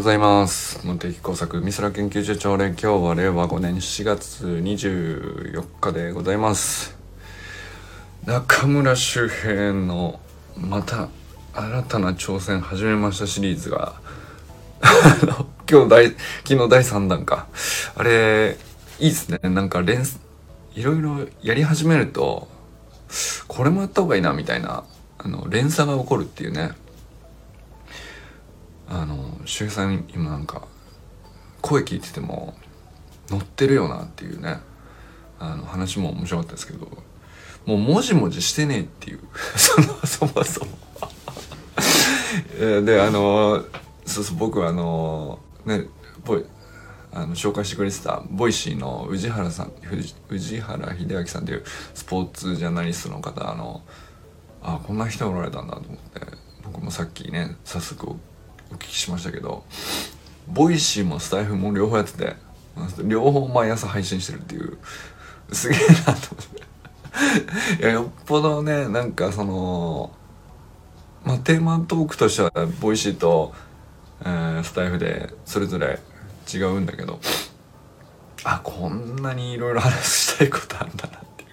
ございます。茂木工作美空研究所長連今日は令和5年4月24日でございます。中村周平のまた新たな挑戦始めましたシリーズが今日第昨日第3弾か。あれいいですね。なんか連いろいろやり始めるとこれもやった方がいいなみたいなあの連鎖が起こるっていうね。あの周平さん今なんか声聞いてても乗ってるよなっていうね。あの話も面白かったですけどもうもじもじしてねえっていう。そのそもそも。であのそうそう僕はあのねボイあの紹介してくれてた Voicy の宇治原さん宇治原秀明さんというスポーツジャーナリストの方あのあこんな人おられたんだと思って僕もさっきね早速お聞きしましたけどボイシーもスタイフも両方やってて両方毎朝配信してるっていうすげえなと思って。いやよっぽどねなんかそのまあテーマトークとしてはボイシーと、えー、スタイフでそれぞれ違うんだけどあこんなにいろいろ話したいことあるんだなっていう。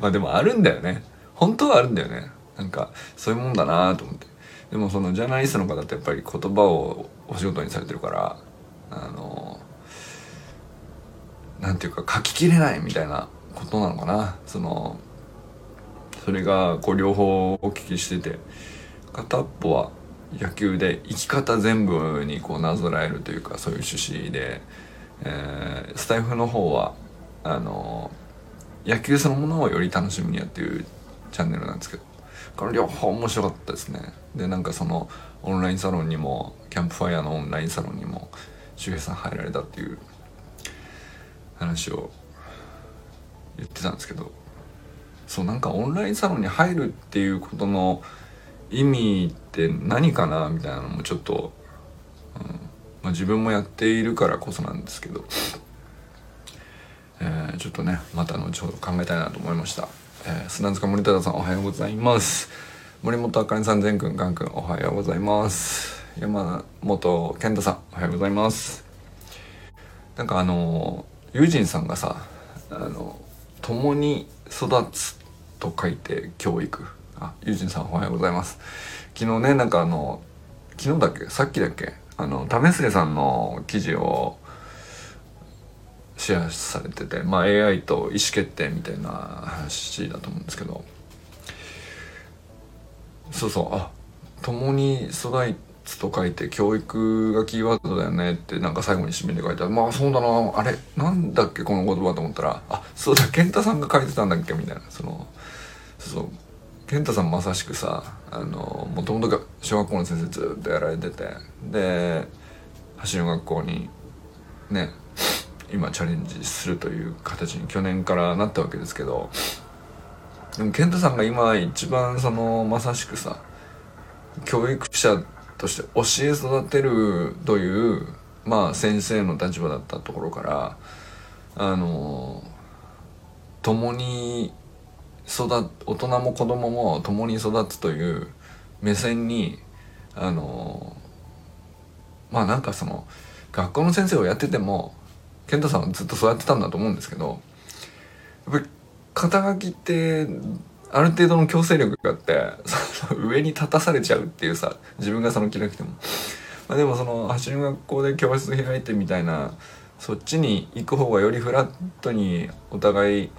まあでもあるんだよね。本当はあるんだよね。なんかそういうもんだなと思って。でもそのジャーナリストの方ってやっぱり言葉をお仕事にされてるからあのなんていうか書ききれないみたいなことなのかな。そのそれがこう両方お聞きしてて片っぽは野球で生き方全部にこうなぞらえるというかそういう趣旨で、えー、スタイフの方はあの野球そのものをより楽しみにやっていうチャンネルなんですけどこの両方面白かったですね。でなんかそのオンラインサロンにもキャンプファイヤーのオンラインサロンにも周平さん入られたっていう話を言ってたんですけどそうなんかオンラインサロンに入るっていうことの意味って何かなみたいなのもちょっと、うんまあ、自分もやっているからこそなんですけど、えー、ちょっとねまた後ほど考えたいなと思いました。えー、砂塚森忠さんおはようございます森本あかねさん全くんガンくんおはようございます。山本健太さんおはようございます。なんかあの友人さんがさあの共に育つと書いて教育。あ友人さんおはようございます。昨日ねなんかあの昨日だっけさっきだっけあの為末さんの記事をシェアされてて、まあ、AI と意思決定みたいな話だと思うんですけど。そうそうあ共に育つと書いて教育がキーワードだよねってなんか最後に締めで書いてあまあそうだな。あれなんだっけこの言葉と思ったら。あそうだ健太さんが書いてたんだっけみたいな。そのそう健太さんまさしくさあのもともと小学校の先生ずっとやられてて。で橋の学校にね今チャレンジするという形に去年からなったわけですけど。でも健太さんが今一番そのまさしくさ教育者として教え育てるというまあ先生の立場だったところからあの共に育大人も子供も共に育つという目線にあのまあなんかその学校の先生をやってても健太さんはずっとそうやってたんだと思うんですけどやっぱり肩書きってある程度の強制力があって 上に立たされちゃうっていうさ自分がその気なくても、まあ、でもその走る学校で教室開いてみたいなそっちに行く方がよりフラットにお互い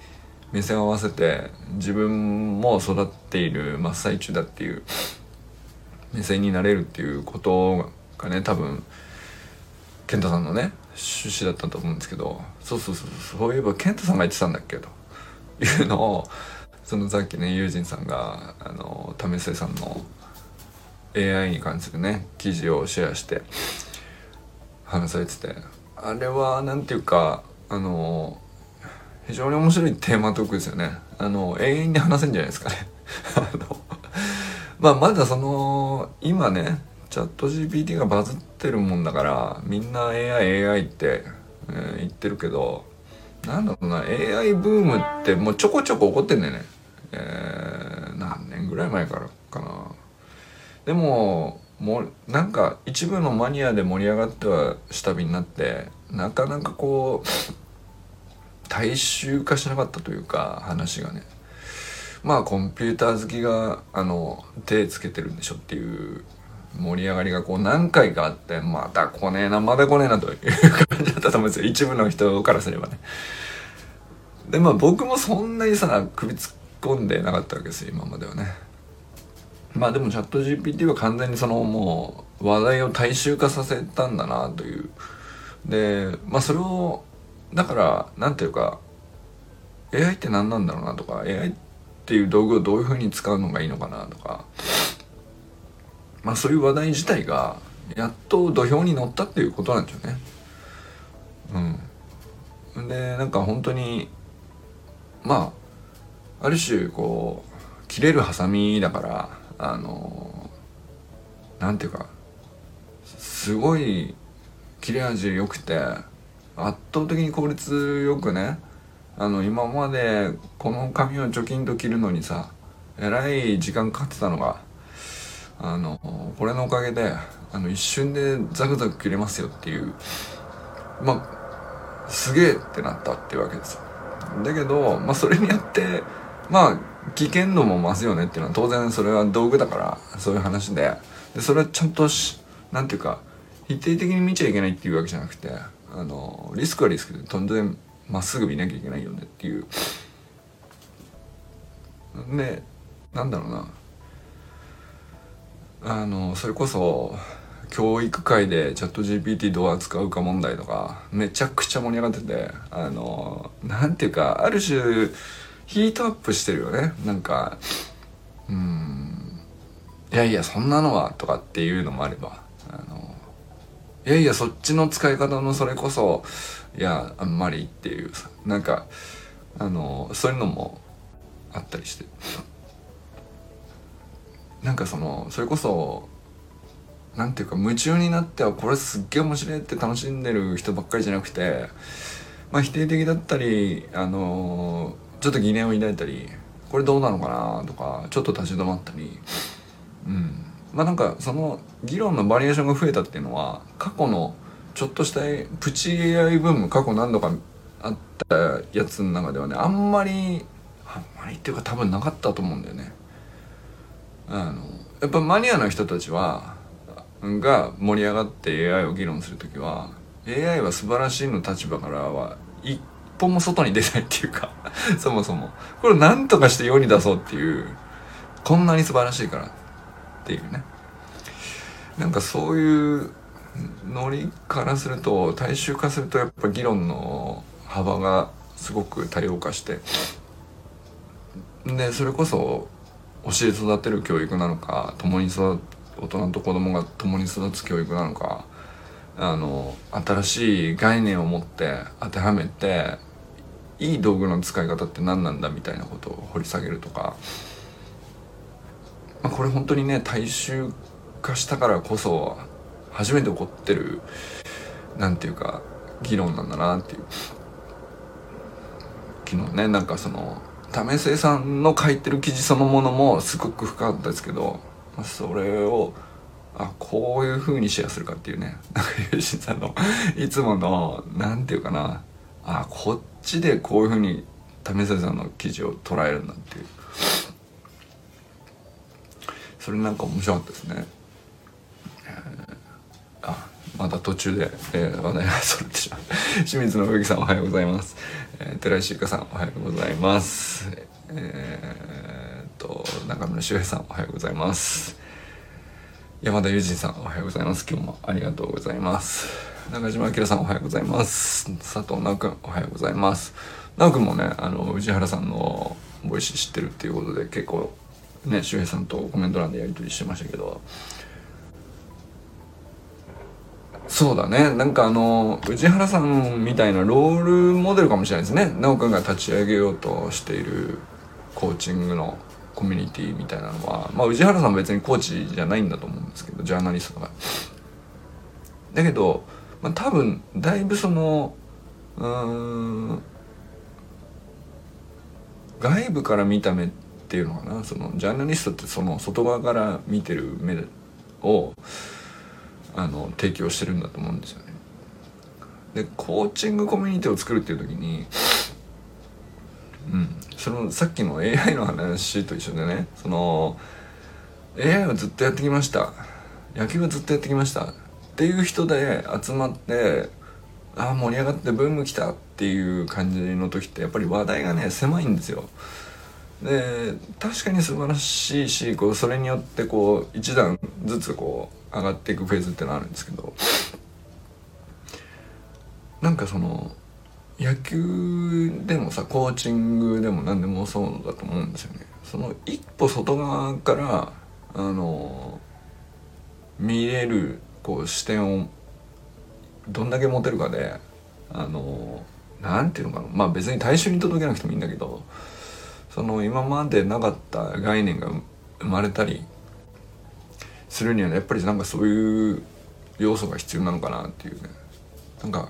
目線を合わせて自分も育っている真っ最中だっていう目線になれるっていうことがね多分健太さんのね趣旨だったと思うんですけど。そうそうそうそういえば健太さんが言ってたんだっけと。いうのをそのさっきね友人さんがあの為末さんの AI に関するね記事をシェアして話されててあれは何ていうかあの非常に面白いテーマトークですよね。あの永遠に話せんじゃないですかね。あのまあまだその今ねチャット GPT がバズってるもんだからみんな AI AI って、えー、言ってるけどなんだろうな AI ブームってもうちょこちょこ起こってんだよね。えー、何年ぐらい前からかな。でももうなんか一部のマニアで盛り上がっては下火になってなかなかこう大衆化しなかったというか話がね。まあコンピューター好きがあの手つけてるんでしょっていう盛り上がりがこう何回かあってまた来ねえなまだ来ねえなという感じだったと思うんですよ。一部の人からすればね。でまあ僕もそんなにさ首突っ込んでなかったわけですよ今まではね。まあでもチャット GPT は完全にそのもう話題を大衆化させたんだなという。でまあそれをだからなんていうか AI って何なんだろうなとか AI っていう道具をどういうふうに使うのがいいのかなとか。まあそういう話題自体がやっと土俵に乗ったっていうことなんですよね。うん。でなんか本当にまあある種こう切れるハサミだからあのなんていうかすごい切れ味良くて圧倒的に効率よくねあの今までこの髪を貯金と切るのにさえらい時間かかってたのがあのこれのおかげであの一瞬でザクザク切れますよっていうまあすげえってなったっていうわけですだけど、まあ、それによってまあ危険度も増すよねっていうのは当然それは道具だからそういう話で。でそれはちゃんとしなんていうか否定的に見ちゃいけないっていうわけじゃなくてあのリスクはリスクで当然まっすぐ見なきゃいけないよねっていう。でなんだろうな。あのそれこそ教育界でチャット GPT どう扱うか問題とかめちゃくちゃ盛り上がっててあのなんていうかある種ヒートアップしてるよね。なんかうんいやいやそんなのはとかっていうのもあればあのいやいやそっちの使い方のそれこそいやあんまりっていうさなんかあのそういうのもあったりして。なんかそのそれこそなんていうか夢中になってはこれすっげえ面白いって楽しんでる人ばっかりじゃなくてまあ否定的だったりあのちょっと疑念を抱いたりこれどうなのかなとかちょっと立ち止まったりうんまあなんかその議論のバリエーションが増えたっていうのは過去のちょっとしたプチ AI ブーム過去何度かあったやつの中ではねあんまりあんまりっていうか多分なかったと思うんだよね。あのやっぱマニアの人たちはが盛り上がって AI を議論する時は AI は素晴らしいの立場からは一歩も外に出ないっていうか そもそも。これを何とかして世に出そうっていうこんなに素晴らしいからっていうね。なんかそういうノリからすると大衆化するとやっぱ議論の幅がすごく多様化してでそれこそ教え育てる教育なのか共に育大人と子供が共に育つ教育なのかあの新しい概念を持って当てはめていい道具の使い方って何なんだみたいなことを掘り下げるとか、まあ、これ本当にね大衆化したからこそ初めて起こってるなんていうか議論なんだなっていう。昨日ねなんかその為末さんの書いてる記事そのものもすごく深かったですけどそれをあこういう風にシェアするかっていうね。なんかユーシンさんのいつもの何て言うかな。あこっちでこういう風に為末さんの記事を捉えるんだっていう。それなんか面白かったですね、あまだ途中で、えー、話題がそれてしまう。清水信之さんおはようございます、寺石ゆかさんおはようございますえー、っと中村修平さんおはようございます。山田裕二さんおはようございます。今日もありがとうございます。中島明さんおはようございます。佐藤直君おはようございます直君もねあの宇治原さんのボイス知ってるっていうことで結構ね周平さんとコメント欄でやり取りしてましたけどそうだね。なんかあの宇治原さんみたいなロールモデルかもしれないですね。直君が立ち上げようとしているコーチングのコミュニティみたいなのは。まあ宇治原さんは別にコーチじゃないんだと思うんですけどジャーナリストとかだけど、まあ、多分だいぶそのうん外部から見た目っていうのかな。そのジャーナリストってその外側から見てる目をあの提供してるんだと思うんですよね。でコーチングコミュニティを作るっていう時にうんそのさっきの AI の話と一緒でねその AI はずっとやってきました野球はずっとやってきましたっていう人で集まってああ盛り上がってブーム来たっていう感じの時ってやっぱり話題がね狭いんですよ。で確かに素晴らしいしこうそれによってこう一段ずつこう上がっていくフェーズってのあるんですけどなんかその野球でもさコーチングでも何でもそうだと思うんですよね。その一歩外側からあの見れるこう視点をどんだけ持てるかであのなんていうのかなまあ別に大衆に届けなくてもいいんだけどその今までなかった概念が生まれたりするにはやっぱりなんかそういう要素が必要なのかなっていうね。なんか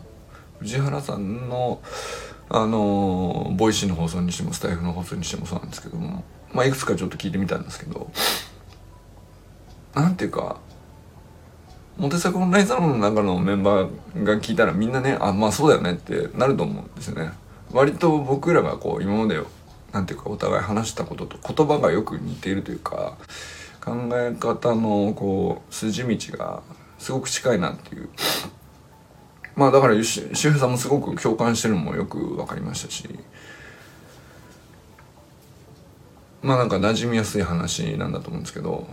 藤原さんのあのボイシーの放送にしてもスタイフの放送にしてもそうなんですけどもまあいくつかちょっと聞いてみたんですけどなんていうかモテサクオンラインサロンの中のメンバーが聞いたらみんなねあまあそうだよねってなると思うんですよね。割と僕らがこう今までなんていうかお互い話したことと言葉がよく似ているというか考え方のこう筋道がすごく近いなっていう。まあだから周平さんもすごく共感してるのもよく分かりましたし。まあなんか馴染みやすい話なんだと思うんですけど。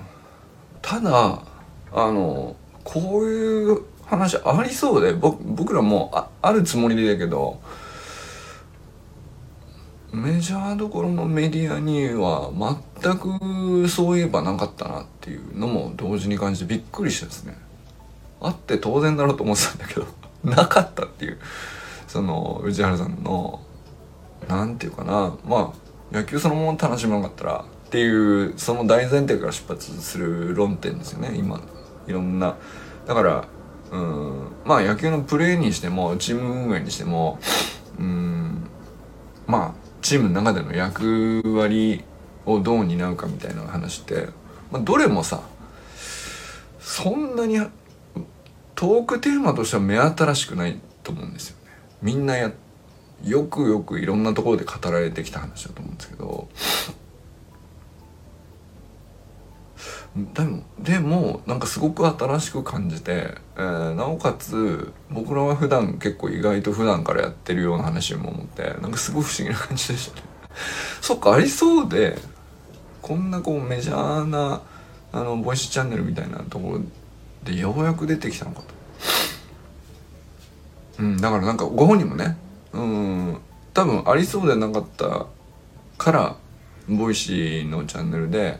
ただあのこういう話ありそうで僕らもああるつもりでだけどメジャーどころのメディアには全くそういえばなかったなっていうのも同時に感じてびっくりしたですね。あって当然だろうと思ってたんだけど なかったっていう。その宇治原さんのなんていうかな。まあ野球そのまま楽しまなかったらっていうその大前提から出発する論点ですよね。今いろんな。だからうんまあ野球のプレーにしてもチーム運営にしてもうんまあチームの中での役割をどう担うかみたいな話って、まあ、どれもさそんなにトークテーマとしては目新しくないと思うんですよね。みんなやよくよくいろんなところで語られてきた話だと思うんですけどでもでもなんかすごく新しく感じて、えー、なおかつ僕らは普段結構意外と普段からやってるような話も思ってなんかすごい不思議な感じでした。ね そっかありそうでこんなこうメジャーなあのボイスチャンネルみたいなところでようやく出てきたのかと。うんだからなんかご本人もねうん多分ありそうでなかったからボイシーのチャンネルで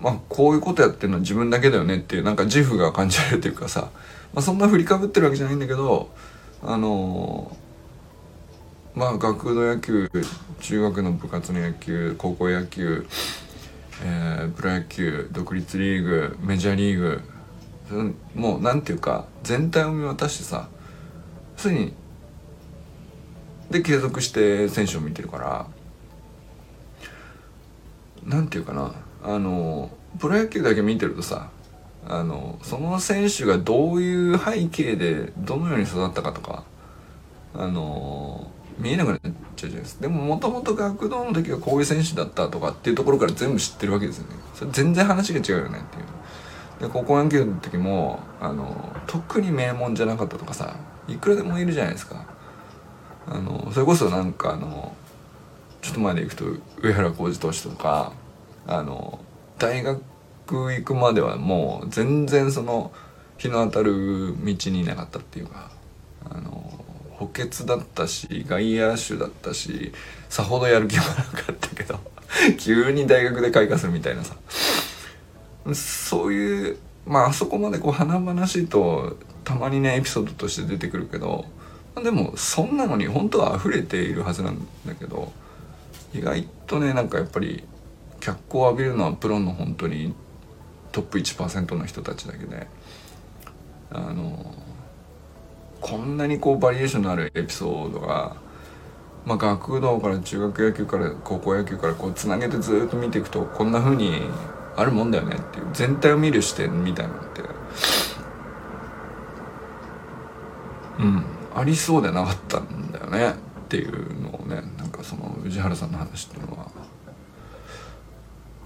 まあこういうことやってるのは自分だけだよねっていうなんか自負が感じられるというかさ、まあ、そんな振りかぶってるわけじゃないんだけどあのー、まあ学童野球中学の部活の野球高校野球、えー、プロ野球独立リーグメジャーリーグもうなんていうか全体を見渡してさすでにで継続して選手を見てるからなんていうかな。あのプロ野球だけ見てるとさあのその選手がどういう背景でどのように育ったかとかあの見えなくなっちゃうじゃないですか。でももともと学童の時はこういう選手だったとかっていうところから全部知ってるわけですよね。それ全然話が違うよねっていう。で高校野球の時もあの特に名門じゃなかったとかさいくらでもいるじゃないですか。あのそれこそなんかあのちょっと前でいくと上原浩二投手とかあの大学行くまではもう全然その日の当たる道にいなかったっていうかあの補欠だったし外野手だったしさほどやる気もなかったけど 急に大学で開花するみたいなさ。そういうまああそこまでこう華々しいとたまにねエピソードとして出てくるけどでもそんなのに本当は溢れているはずなんだけど意外とねなんかやっぱり脚光を浴びるのはプロの本当にトップ1%の人たちだけであのこんなにこうバリエーションのあるエピソードが、まあ、学童から中学野球から高校野球からこうつなげてずっと見ていくとこんな風にあるもんだよねっていう全体を見る視点みたいなのってうんありそうでなかったんだよねっていうのをねなんかその宇治原さんの話っていうのは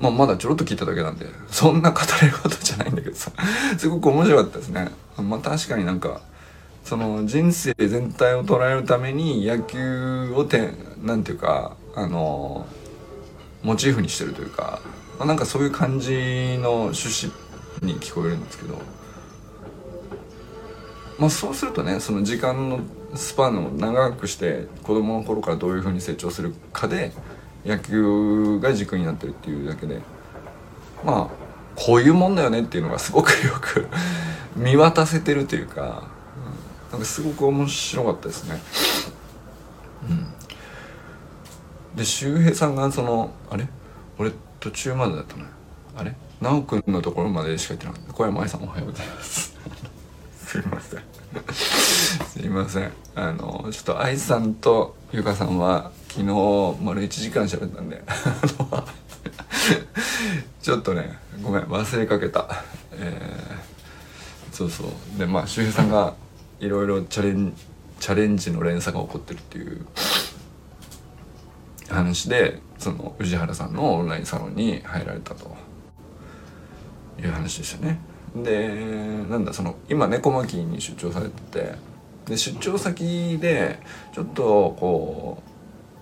まあまだちょろっと聞いただけなんでそんな語れることじゃないんだけどさ。すごく面白かったですね。まあ確かになんかその人生全体を捉えるために野球をてなんていうかあのモチーフにしてるというか、まあ、なんかそういう感じの趣旨に聞こえるんですけど。まあそうするとねその時間のスパンを長くして子供の頃からどういうふうに成長するかで野球が軸になってるっていうだけでまあこういうもんだよねっていうのがすごくよく 見渡せてるというか、うん、なんかすごく面白かったですね。うん、で周平さんがそのあれ？俺途中までだったの？あれ？奈くんのところまでしか言ってなかった。小山愛さんおはようございます。すいません。すいません。あのちょっと愛さんとゆかさんは昨日丸1時間喋ったんで。ちょっとねごめん忘れかけた。えー、そうそう。でまあ周平さんがいろいろチャレンチャレンジの連鎖が起こってるっていう話でその宇治原さんのオンラインサロンに入られたという話でしたね。でなんだその今猫巻に出張されててで出張先でちょっとこう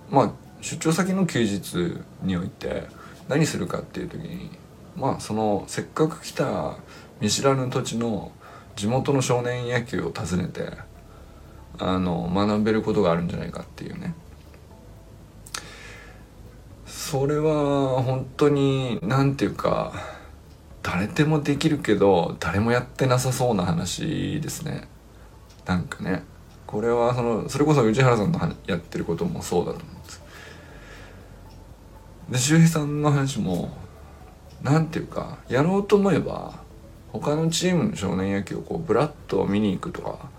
まあ出張先の休日において何するかっていう時にまあそのせっかく来た見知らぬ土地の地元の少年野球を訪ねてあの学べることがあるんじゃないかっていうね。それは本当に何て言うか誰でもできるけど誰もやってなさそうな話ですね。なんかね。これはそのそれこそ内原さんのやってることもそうだと思うんです。で周平さんの話も何ていうかやろうと思えば他のチームの少年野球をこうブラッと見に行くとか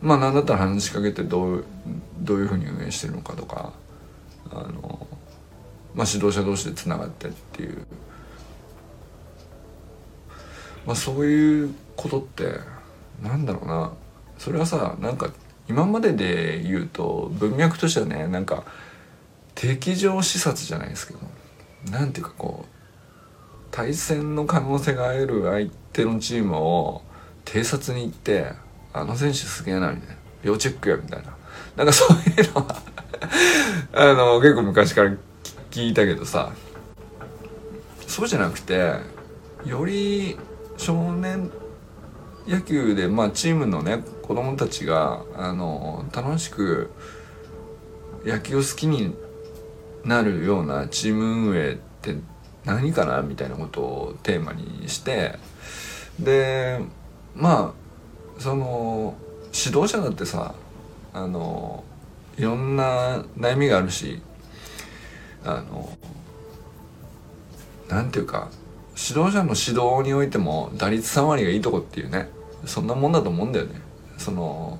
まあ何だったら話しかけてどうどういうふうに運営してるのかとかあのまあ指導者同士でつながってっていう。まあそういうことってなんだろうな。それはさなんか今までで言うと文脈としてはねなんか敵情視察じゃないですけどなんていうかこう対戦の可能性がある相手のチームを偵察に行ってあの選手すげえなみたいな。要チェックやみたいな。なんかそういうのは あの結構昔から聞いたけどさ。そうじゃなくてより少年野球で、まあ、チームのね子供たちがあの楽しく野球を好きになるようなチーム運営って何かなみたいなことをテーマにしてでまあその指導者だってさあのいろんな悩みがあるしあのなんていうか指導者の指導においても打率3割がいいとこっていうねそんなもんだと思うんだよね。その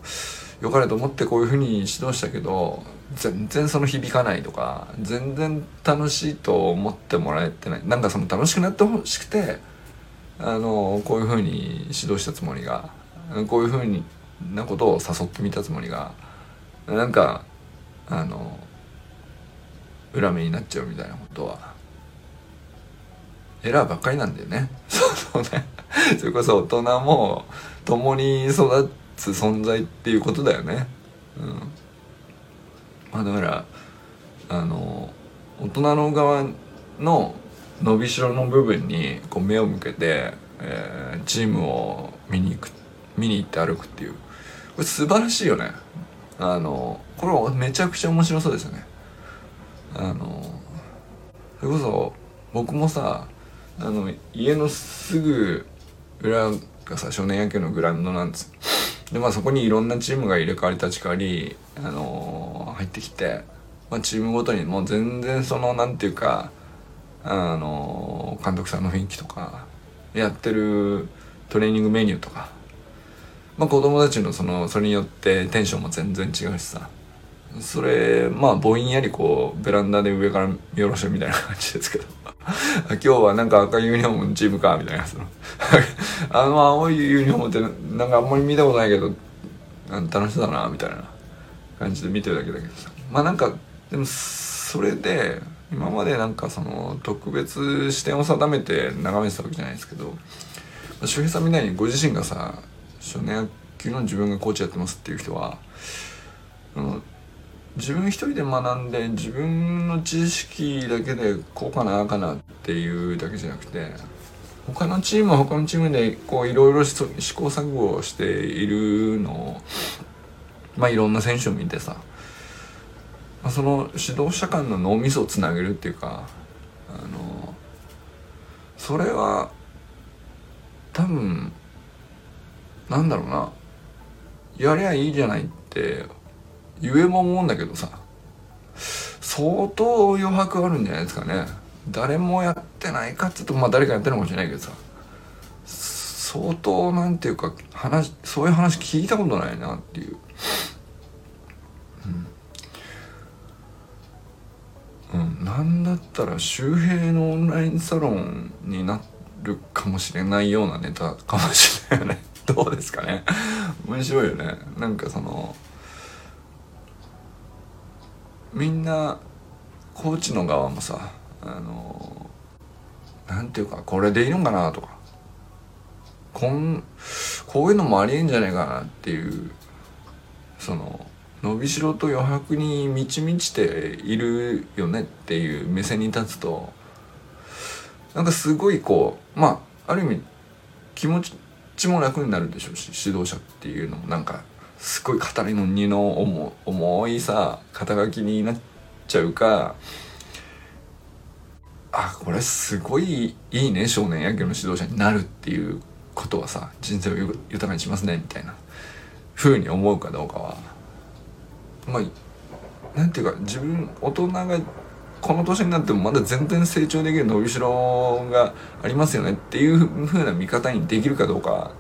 良かれと思ってこういうふうに指導したけど全然その響かないとか全然楽しいと思ってもらえてない。なんかその楽しくなってほしくてあのこういうふうに指導したつもりがこういうふうになことを誘ってみたつもりがなんかあの裏目になっちゃうみたいなことはエラーばっかりなんだよね。そうね。それこそ大人も共に育つ存在っていうことだよね。うん。まあだから、あの、大人の側の伸びしろの部分にこう目を向けて、えー、チームを見に行く、見に行って歩くっていう。これ素晴らしいよね。あの、これはめちゃくちゃ面白そうですよね。あの、それこそ僕もさ、あの家のすぐ裏がさ少年野球のグラウンドなんです。でまあそこにいろんなチームが入れ替わり立ち替わり、あのー、入ってきて、まあ、チームごとにもう全然そのなんていうか、あのー、監督さんの雰囲気とかやってるトレーニングメニューとか、まあ、子供たちのそのそれによってテンションも全然違うしさ。それまあぼんやりこうベランダで上から見下ろしてるみたいな感じですけど。今日はなんか赤いユニフォームのチームかみたいな。そ のあの青いユニフォームってなんかあんまり見たことないけど楽しそうだなみたいな感じで見てるだけだけどさ。まあなんかでもそれで今までなんかその特別視点を定めて眺めてたわけじゃないですけど周平さんみたいにご自身がさ少年野球の自分がコーチやってますっていう人は自分一人で学んで自分の知識だけでこうかなあかなっていうだけじゃなくて他のチームは他のチームでこういろいろ試行錯誤しているのをまあいろんな選手を見てさ、まあ、その指導者間の脳みそをつなげるっていうかあのそれは多分なんだろうなやりゃいいじゃないって言えも思うんだけどさ相当余白あるんじゃないですかね。誰もやってないかっつうとまあ誰かやってるかもしれないけどさ相当なんていうか話そういう話聞いたことないなっていう。うん、うん、なんだったら周平のオンラインサロンになるかもしれないようなネタかもしれない。よねどうですかね。面白いよね。なんかそのみんなコーチの側もさあのなんていうかこれでいいのかなとかこんこういうのもありえんじゃないかなっていうその伸びしろと余白に満ち満ちているよねっていう目線に立つとなんかすごいこうまあある意味気持ちも楽になるでしょうし指導者っていうのもなんかすごい語りの荷の重重いさ肩書きになっちゃうか。あこれすごいいいね少年野球の指導者になるっていうことはさ人生を豊かにしますねみたいな。ふうに思うかどうかは。まあなんていうか自分大人がこの年になってもまだ全然成長できる伸びしろがありますよねっていうふうな見方にできるかどうか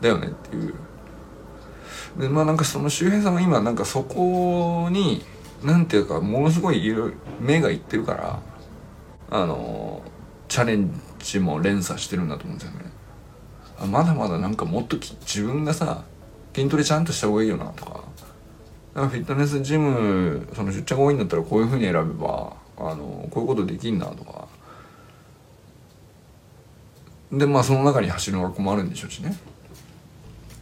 だよねっていう。でまあなんかその周平さんは今なんかそこになんていうかものすごい目がいってるからあのチャレンジも連鎖してるんだと思うんですよね。あまだまだなんかもっと自分がさ筋トレちゃんとした方がいいよなとか。なんかフィットネスジムその出張が多いんだったらこういうふうに選べばあのこういうことできんなとか。でまあその中に走る学校もあるんでしょうしね。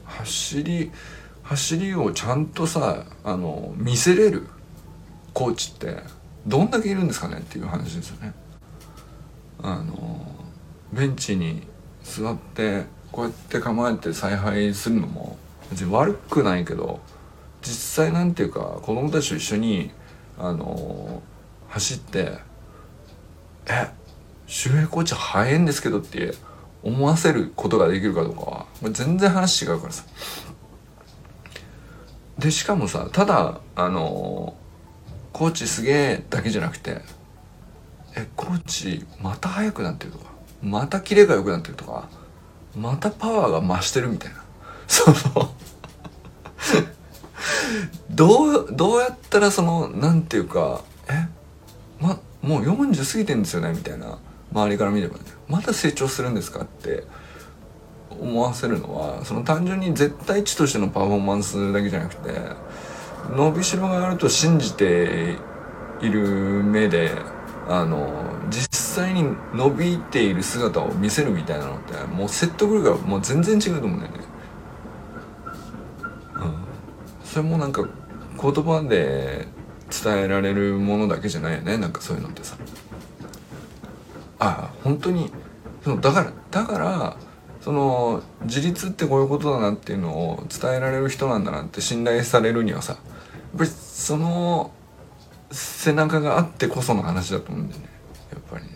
走り走りをちゃんとさあの見せれるコーチってどんだけいるんですかねっていう話ですよね。あのベンチに座ってこうやって構えて采配するのも別に悪くないけど実際なんていうか子供たちと一緒にあの走って「え周平コーチ早いんですけど」って思わせることができるかどうかは全然話違うからさでしかもさただあのコーチすげえだけじゃなくてえコーチまた速くなってるとかまたキレが良くなってるとかまたパワーが増してるみたいな。その どうどうやったらそのなんていうかえまもう40過ぎてんですよねみたいな周りから見ればね。まだ成長するんですかって思わせるのはその単純に絶対値としてのパフォーマンスだけじゃなくて伸びしろがあると信じている目であの実際に伸びている姿を見せるみたいなのってもう説得力がもう全然違うと思うんだよね。うん、それもなんか言葉で伝えられるものだけじゃないよねなんかそういうのってさ。あ本当にそのだからだからその自立ってこういうことだなっていうのを伝えられる人なんだなって信頼されるにはさやっぱりその背中があってこその話だと思うんだよねやっぱりね。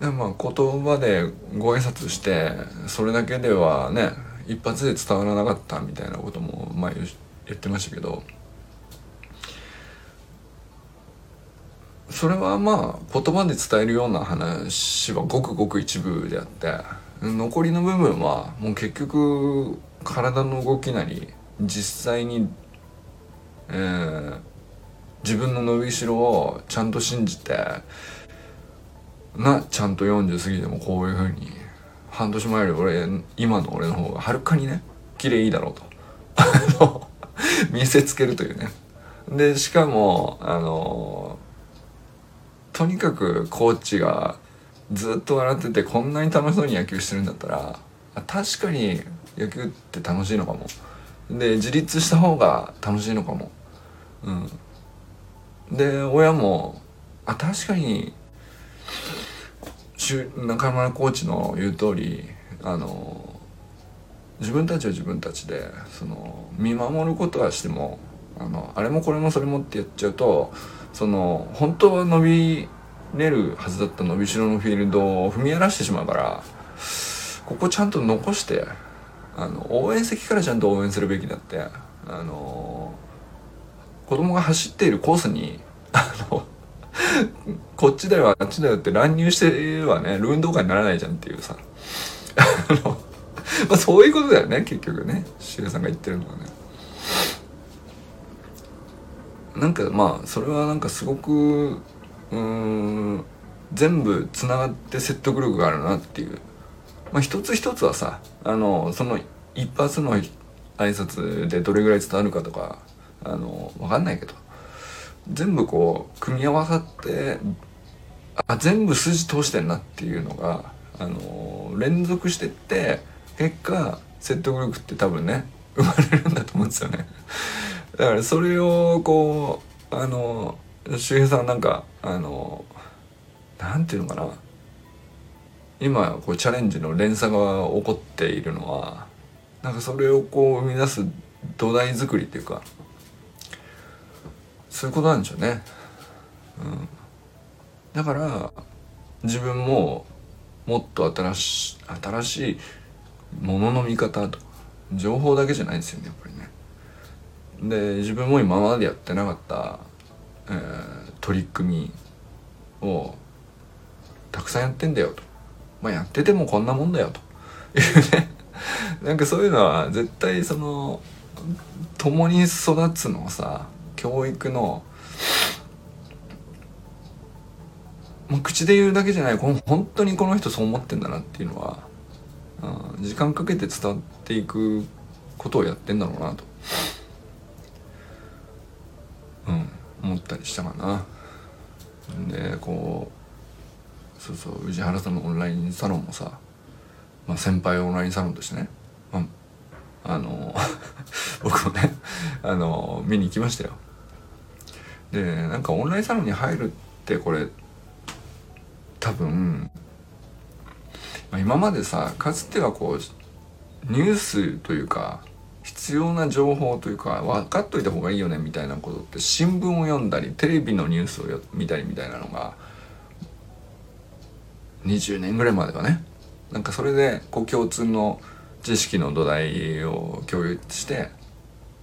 でまあ言葉でご挨拶してそれだけではね一発で伝わらなかったみたいなことも前言ってましたけどそれはまあ言葉で伝えるような話はごくごく一部であって残りの部分はもう結局体の動きなり実際に、えー、自分の伸びしろをちゃんと信じてなちゃんと40過ぎてもこういうふうに半年前より俺今の俺の方がはるかにね綺麗いいだろうと。見せつけるというね。でしかもあのとにかくコーチがずっと笑っててこんなに楽しそうに野球してるんだったら確かに野球って楽しいのかも。で自立した方が楽しいのかも。うん。で親もあ確かに中村コーチの言う通りあの自分たちは自分たちでその見守ることはしてもあのあれもこれもそれもってやっちゃうとその本当は伸びれるはずだった伸びしろのフィールドを踏み荒らしてしまうからここちゃんと残してあの応援席からちゃんと応援するべきだってあの子供が走っているコースにあのこっちだよあっちだよって乱入してはね運動会にならないじゃんっていうさ。あの、まあ、そういうことだよね結局ね。しげさんが言ってるのはね。なんかまあそれはなんかすごくうん全部つながって説得力があるなっていう。まあ一つ一つはさあのその一発の挨拶でどれぐらい伝わるかとかあの分かんないけど全部こう組み合わさってあ全部筋通してんなっていうのがあの連続してって結果説得力って多分ね生まれるんだと思うんですよね。だからそれをこうあの周平さんなんかあのなんていうのかな今こうチャレンジの連鎖が起こっているのはなんかそれをこう生み出す土台作りっていうかそういうことなんでしょうね。うん、だから自分ももっと新し新しいものの見方と情報だけじゃないんですよねやっぱりね。で自分も今までやってなかった、えー、取り組みをたくさんやってんだよと。まあやっててもこんなもんだよと。いうね。なんかそういうのは絶対その共に育つのさ教育のまあ、口で言うだけじゃないこの本当にこの人そう思ってんだなっていうのは、うん、時間かけて伝わっていくことをやってんだろうなと、思ったりしたかな。でこうそうそう宇治原さんのオンラインサロンもさ、まあ、先輩オンラインサロンとしてね、まあ、あの 僕もねあの見に行きましたよ。でなんかオンラインサロンに入るってこれ多分、まあ、今までさかつてはこうニュースというか必要な情報というか分かっといた方がいいよねみたいなことって新聞を読んだりテレビのニュースを見たりみたいなのが20年ぐらいまではね。なんかそれでこう共通の知識の土台を共有して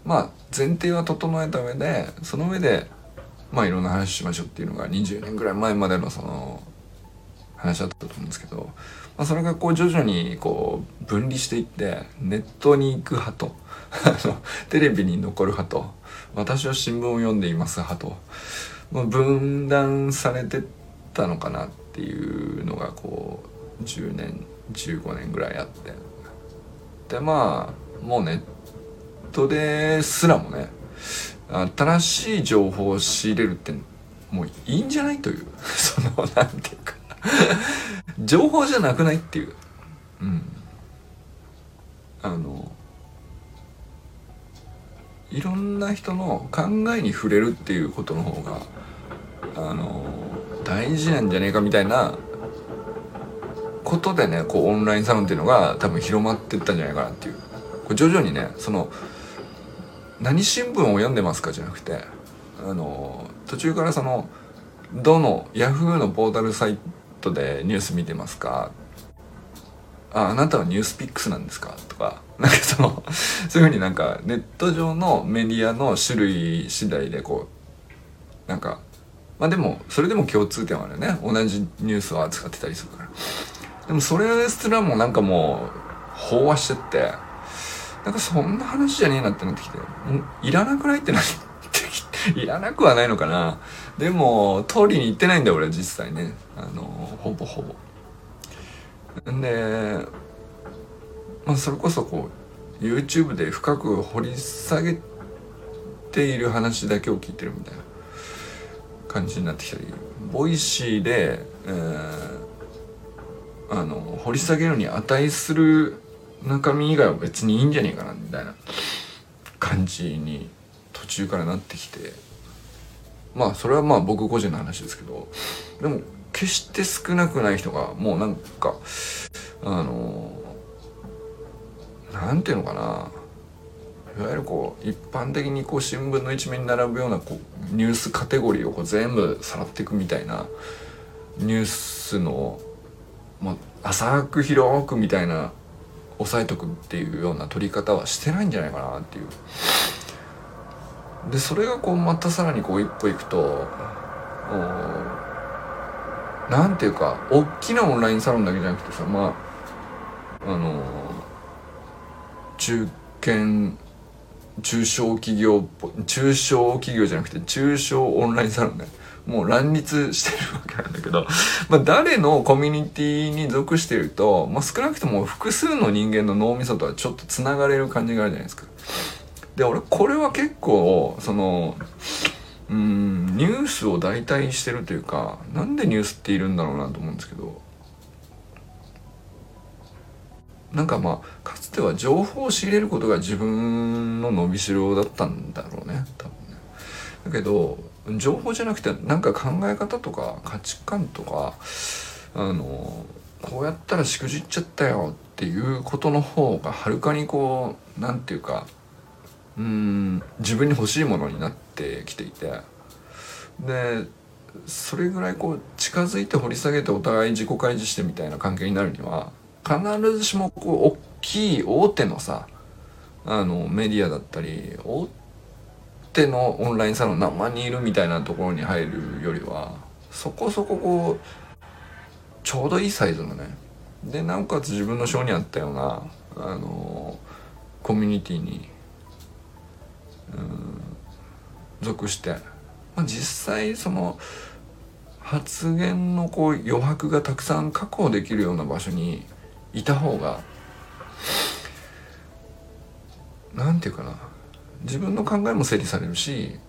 まあ前提は整えた上でその上でまあいろんな話しましょうっていうのが20年ぐらい前までのその話だったと思うんですけど、まあ、それがこう徐々にこう分離していってネットに行く派と テレビに残る派と私は新聞を読んでいます派と、まあ、分断されてったのかなっていうのがこう10年15年ぐらいあって。でまあもうネットですらもね新しい情報を仕入れるってもういいんじゃないという そのなんていうか。情報じゃなくないっていう。うん。あのいろんな人の考えに触れるっていうことの方があの大事なんじゃねえかみたいなことでねこうオンラインサロンっていうのが多分広まってったんじゃないかなっていう。これ徐々にねその何新聞を読んでますかじゃなくてあの途中からそのどのヤフーのポータルサイトでニュース見てますか？ああなたはニュースピックスなんですか？とかなんかその そういうふうになんかネット上のメディアの種類次第でこうなんかまあでもそれでも共通点はあるよね。同じニュースを扱ってたりするから。でもそれすらもなんかもう飽和してってなんかそんな話じゃねえなってなってきて、もういらなくない？ってなって、いらなくはないのかな。でも通りに行ってないんだよ俺実際ね。あのほぼほぼ。んでまあそれこそこう YouTube で深く掘り下げている話だけを聞いてるみたいな感じになってきたり。ボイシーで、えー、あの掘り下げるに値する中身以外は別にいいんじゃねえかなみたいな感じに中からなってきてまあそれはまあ僕個人の話ですけどでも決して少なくない人がもうなんかあのなんていうのかないわゆるこう一般的にこう新聞の一面に並ぶようなこうニュースカテゴリーをこう全部さらっていくみたいなニュースの、まあ、浅く広くみたいな押さえとくっていうような取り方はしてないんじゃないかなっていう。でそれがこうまたさらにこう一歩いくとなんていうか大きなオンラインサロンだけじゃなくてさまああの中堅中小企業中小企業じゃなくて中小オンラインサロンねもう乱立してるわけなんだけど、まあ、誰のコミュニティに属してると、まあ、少なくとも複数の人間の脳みそとはちょっとつながれる感じがあるじゃないですか。で俺これは結構そのうんニュースを代替してるというかなんでニュースっているんだろうなと思うんですけどなんかまあかつては情報を仕入れることが自分の伸びしろだったんだろうね多分ね。だけど情報じゃなくてなんか考え方とか価値観とかあのこうやったらしくじっちゃったよっていうことの方がはるかにこう何て言うかうん。自分に欲しいものになってきていて。でそれぐらいこう近づいて掘り下げてお互い自己開示してみたいな関係になるには必ずしもこう大きい大手のさあのメディアだったり大手のオンラインサロン何万人いるみたいなところに入るよりはそこそここうちょうどいいサイズのね。でなおかつ自分の性に合ったようなあのコミュニティに属して、まあ、実際その発言のこう余白がたくさん確保できるような場所にいた方が何て言うかな。自分の考えも整理されるし、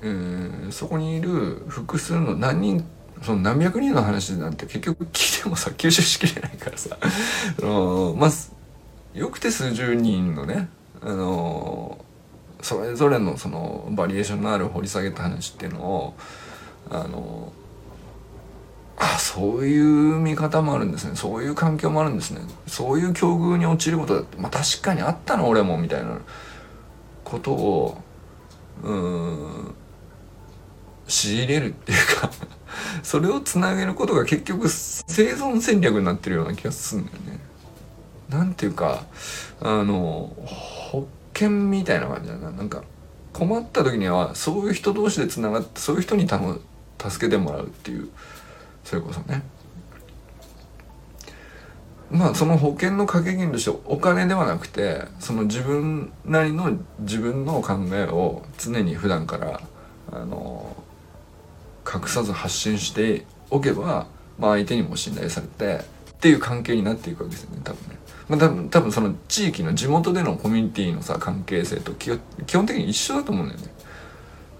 そこにいる複数の何人その何百人の話なんて結局聞いてもさ吸収しきれないからさ。あのまあよくて数十人のねあのそれぞれのそのバリエーションのある掘り下げた話っていうのをあのあそういう見方もあるんですねそういう環境もあるんですねそういう境遇に陥ることだってまあ確かにあったの俺もみたいなことをうん仕入れるっていうか それをつなげることが結局生存戦略になってるような気がするんだよね。なんていうかあの犬みたいな感じだななんか困った時にはそういう人同士でつながってそういう人にたの助けてもらうっていうそれこそねまあその保険の掛け金としてお金ではなくてその自分なりの自分の考えを常に普段からあの隠さず発信しておけば、まあ、相手にも信頼されてっていう関係になっていくわけですよね多分ね。まあ、多分多分その地域の地元でのコミュニティのさ関係性と基本的に一緒だと思うんだよね。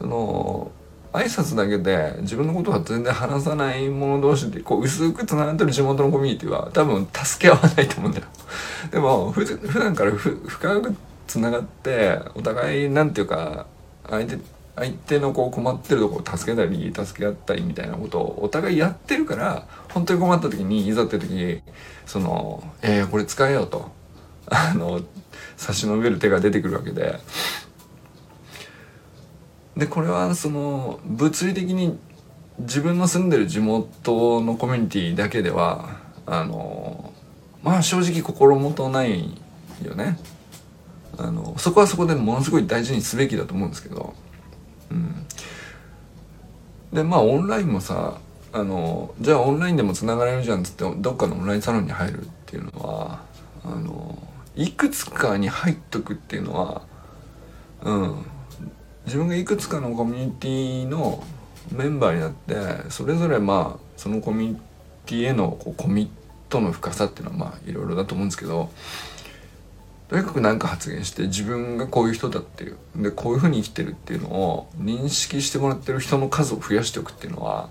その挨拶だけで自分のことは全然話さない者同士でこう薄くつながってる地元のコミュニティは多分助け合わないと思うんだよ。でもふ普段からふ深くつながってお互いなんていうか相手相手のこう困ってるとこを助けたり助け合ったりみたいなことをお互いやってるから本当に困った時にいざって時にその「えー、これ使えよ」と。あの差し伸べる手が出てくるわけで。でこれはその物理的に自分の住んでる地元のコミュニティだけではあのまあ正直心もとないよね。あのそこはそこでものすごい大事にすべきだと思うんですけど。うん。でまあオンラインもさあのじゃあオンラインでもつながれるじゃんっつってどっかのオンラインサロンに入るっていうのはあのいくつかに入っとくっていうのはうん。自分がいくつかのコミュニティのメンバーになってそれぞれまあそのコミュニティへのこうコミットの深さっていうのはまあいろいろだと思うんですけどとにかく何か発言して自分がこういう人だっていうでこういうふうに生きてるっていうのを認識してもらってる人の数を増やしておくっていうのは、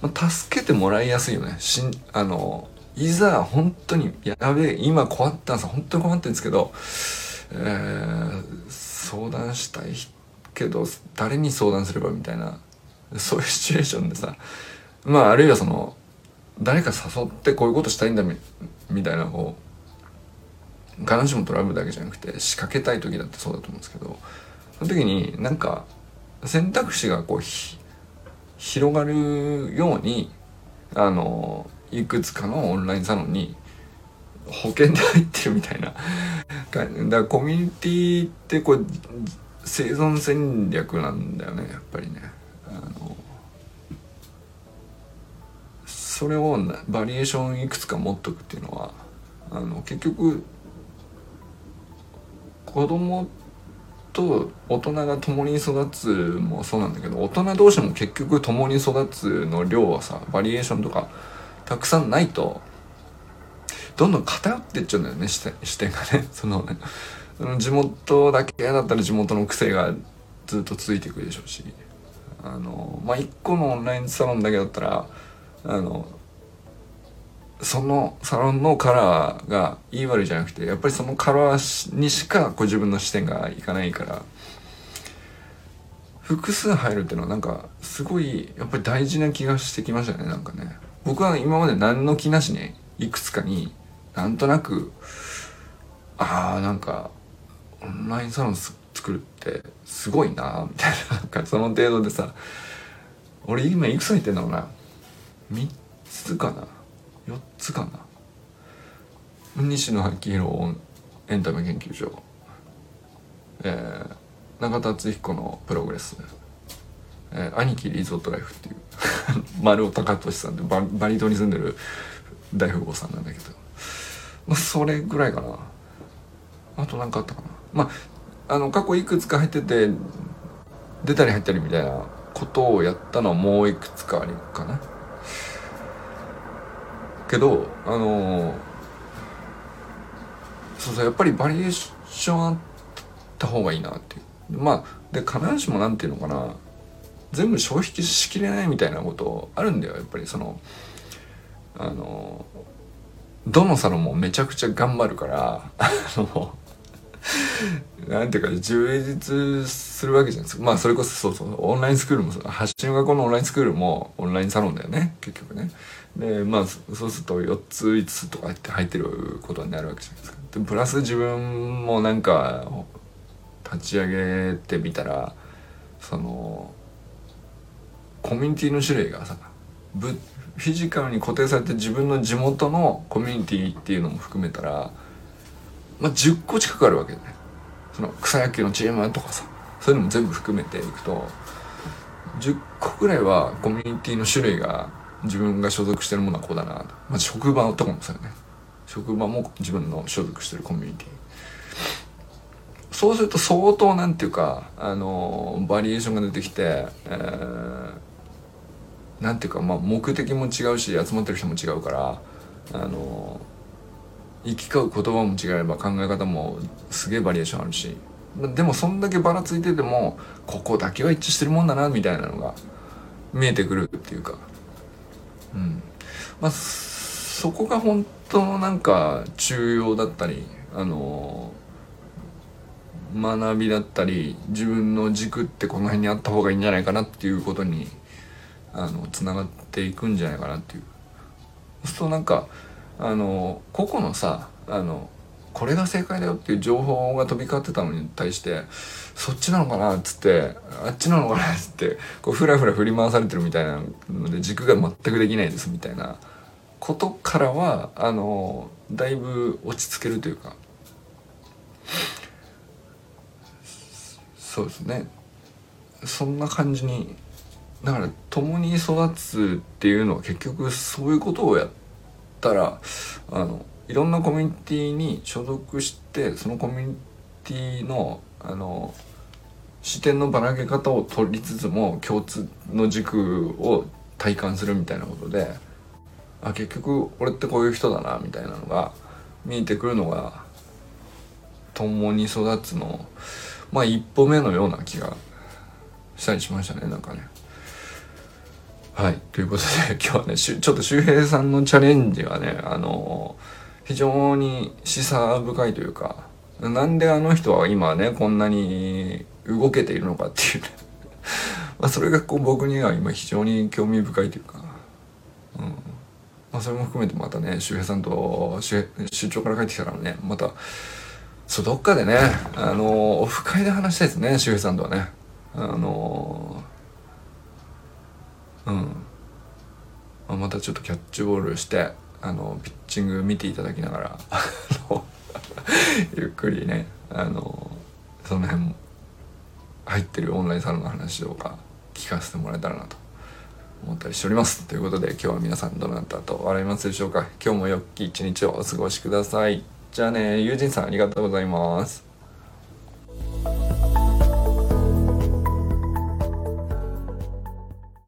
まあ、助けてもらいやすいよね。しんあのいざ本当にやべえ今困ったんです本当に困ってるんですけど、えー、相談したいけど誰に相談すればみたいなそういうシチュエーションでさまああるいはその誰か誘ってこういうことしたいんだみみたいなこう必ずしもトラブルだけじゃなくて仕掛けたい時だってそうだと思うんですけどその時になんか選択肢がこう広がるようにあのいくつかのオンラインサロンに保険で入ってるみたいな。だからコミュニティってこう生存戦略なんだよねやっぱりね。あのそれをバリエーションいくつか持っとくっていうのはあの結局子供と大人が共に育つもそうなんだけど大人同士も結局共に育つの量はさバリエーションとかたくさんないとどんどん偏ってっちゃうんだよね視点がね。そのね地元だけだったら地元の癖がずっと続いていくでしょうしあのまあ一個のオンラインサロンだけだったらあのそのサロンのカラーがいい悪いじゃなくてやっぱりそのカラーにしかこ自分の視点がいかないから。複数入るっていうのはなんかすごいやっぱり大事な気がしてきましたねなんかね。僕は今まで何の気なしにいくつかになんとなくああなんかオンラインサロン作るってすごいなみたいななんかその程度でさ俺今いくつ入ってんだろうな。3つかな。つかな。西野昭弘エンタメ研究所、えー、中田敦彦のプログレス、えー、兄貴リゾートライフっていう。丸尾隆俊さんでババリ島に住んでる大富豪さんなんだけど。まあそれぐらいかな。あと何かあったかな。まああの過去いくつか入ってて出たり入ったりみたいなことをやったのはもういくつかあるかな。けどあのそうそうやっぱりバリエーションあった方がいいなっていう。まあで必ずしも何て言うのかな。全部消費しきれないみたいなことあるんだよやっぱり。そのあのどのサロンもめちゃくちゃ頑張るから あのなんていうか充実するわけじゃないですか。まあそれこそそうそう。オンラインスクールも発信学校のオンラインスクールもオンラインサロンだよね。結局ね。でまあそうすると4つ5つとかって入ってることになるわけじゃないですか。でプラス自分もなんか立ち上げてみたらそのコミュニティの種類がさぶフィジカルに固定されて自分の地元のコミュニティっていうのも含めたらまあ、10個近くあるわけで、ね、その草野球のチームとかさ。そういうのも全部含めていくと10個ぐらいはコミュニティの種類が自分が所属してるものはこうだなまあ、職場とかもそうよね。職場も自分の所属してるコミュニティ。そうすると相当なんていうかあのバリエーションが出てきて、えー、なんていうかまあ目的も違うし集まってる人も違うからあの行き交う言葉も違えば考え方もすげえバリエーションあるし。でもそんだけばらついててもここだけは一致してるもんだなみたいなのが見えてくるっていうか。うん。まあそこが本当のなんか重要だったりあの学びだったり自分の軸ってこの辺にあった方がいいんじゃないかなっていうことにあのつながっていくんじゃないかなっていう。そうするとなんかあの個々のさあのこれが正解だよっていう情報が飛び交ってたのに対してそっちなのかなっつってあっちなのかなっつってこうふらふら振り回されてるみたいなので軸が全くできないですみたいな。ことからはあのだいぶ落ち着けるというか。そうですね。そんな感じにだから共に育つっていうのは結局そういうことをやったらあのいろんなコミュニティに所属してそのコミュニティのあの視点のばらけ方を取りつつも共通の軸を体感するみたいなことであ結局俺ってこういう人だなみたいなのが見えてくるのが共に育つのまあ一歩目のような気がしたりしましたねなんかね。はいということで今日はねちょっと周平さんのチャレンジがねあの非常に示唆深いというかなんであの人は今ねこんなに動けているのかっていうね。まあそれがこう僕には今非常に興味深いというか、うん。まあ、それも含めてまたね周平さんと出張から帰ってきたらねまたそうどっかでねあのオフ会で話したいですね周平さんとはね。あのうん、まあ、またちょっとキャッチボールしてあのピッチング見ていただきながら ゆっくりねあのその辺も入ってるオンラインサロンの話とか聞かせてもらえたらなと思ったりしております。ということで今日は皆さんどなたと笑いますでしょうか。今日も良き一日をお過ごしください。じゃあね友人さんありがとうございます。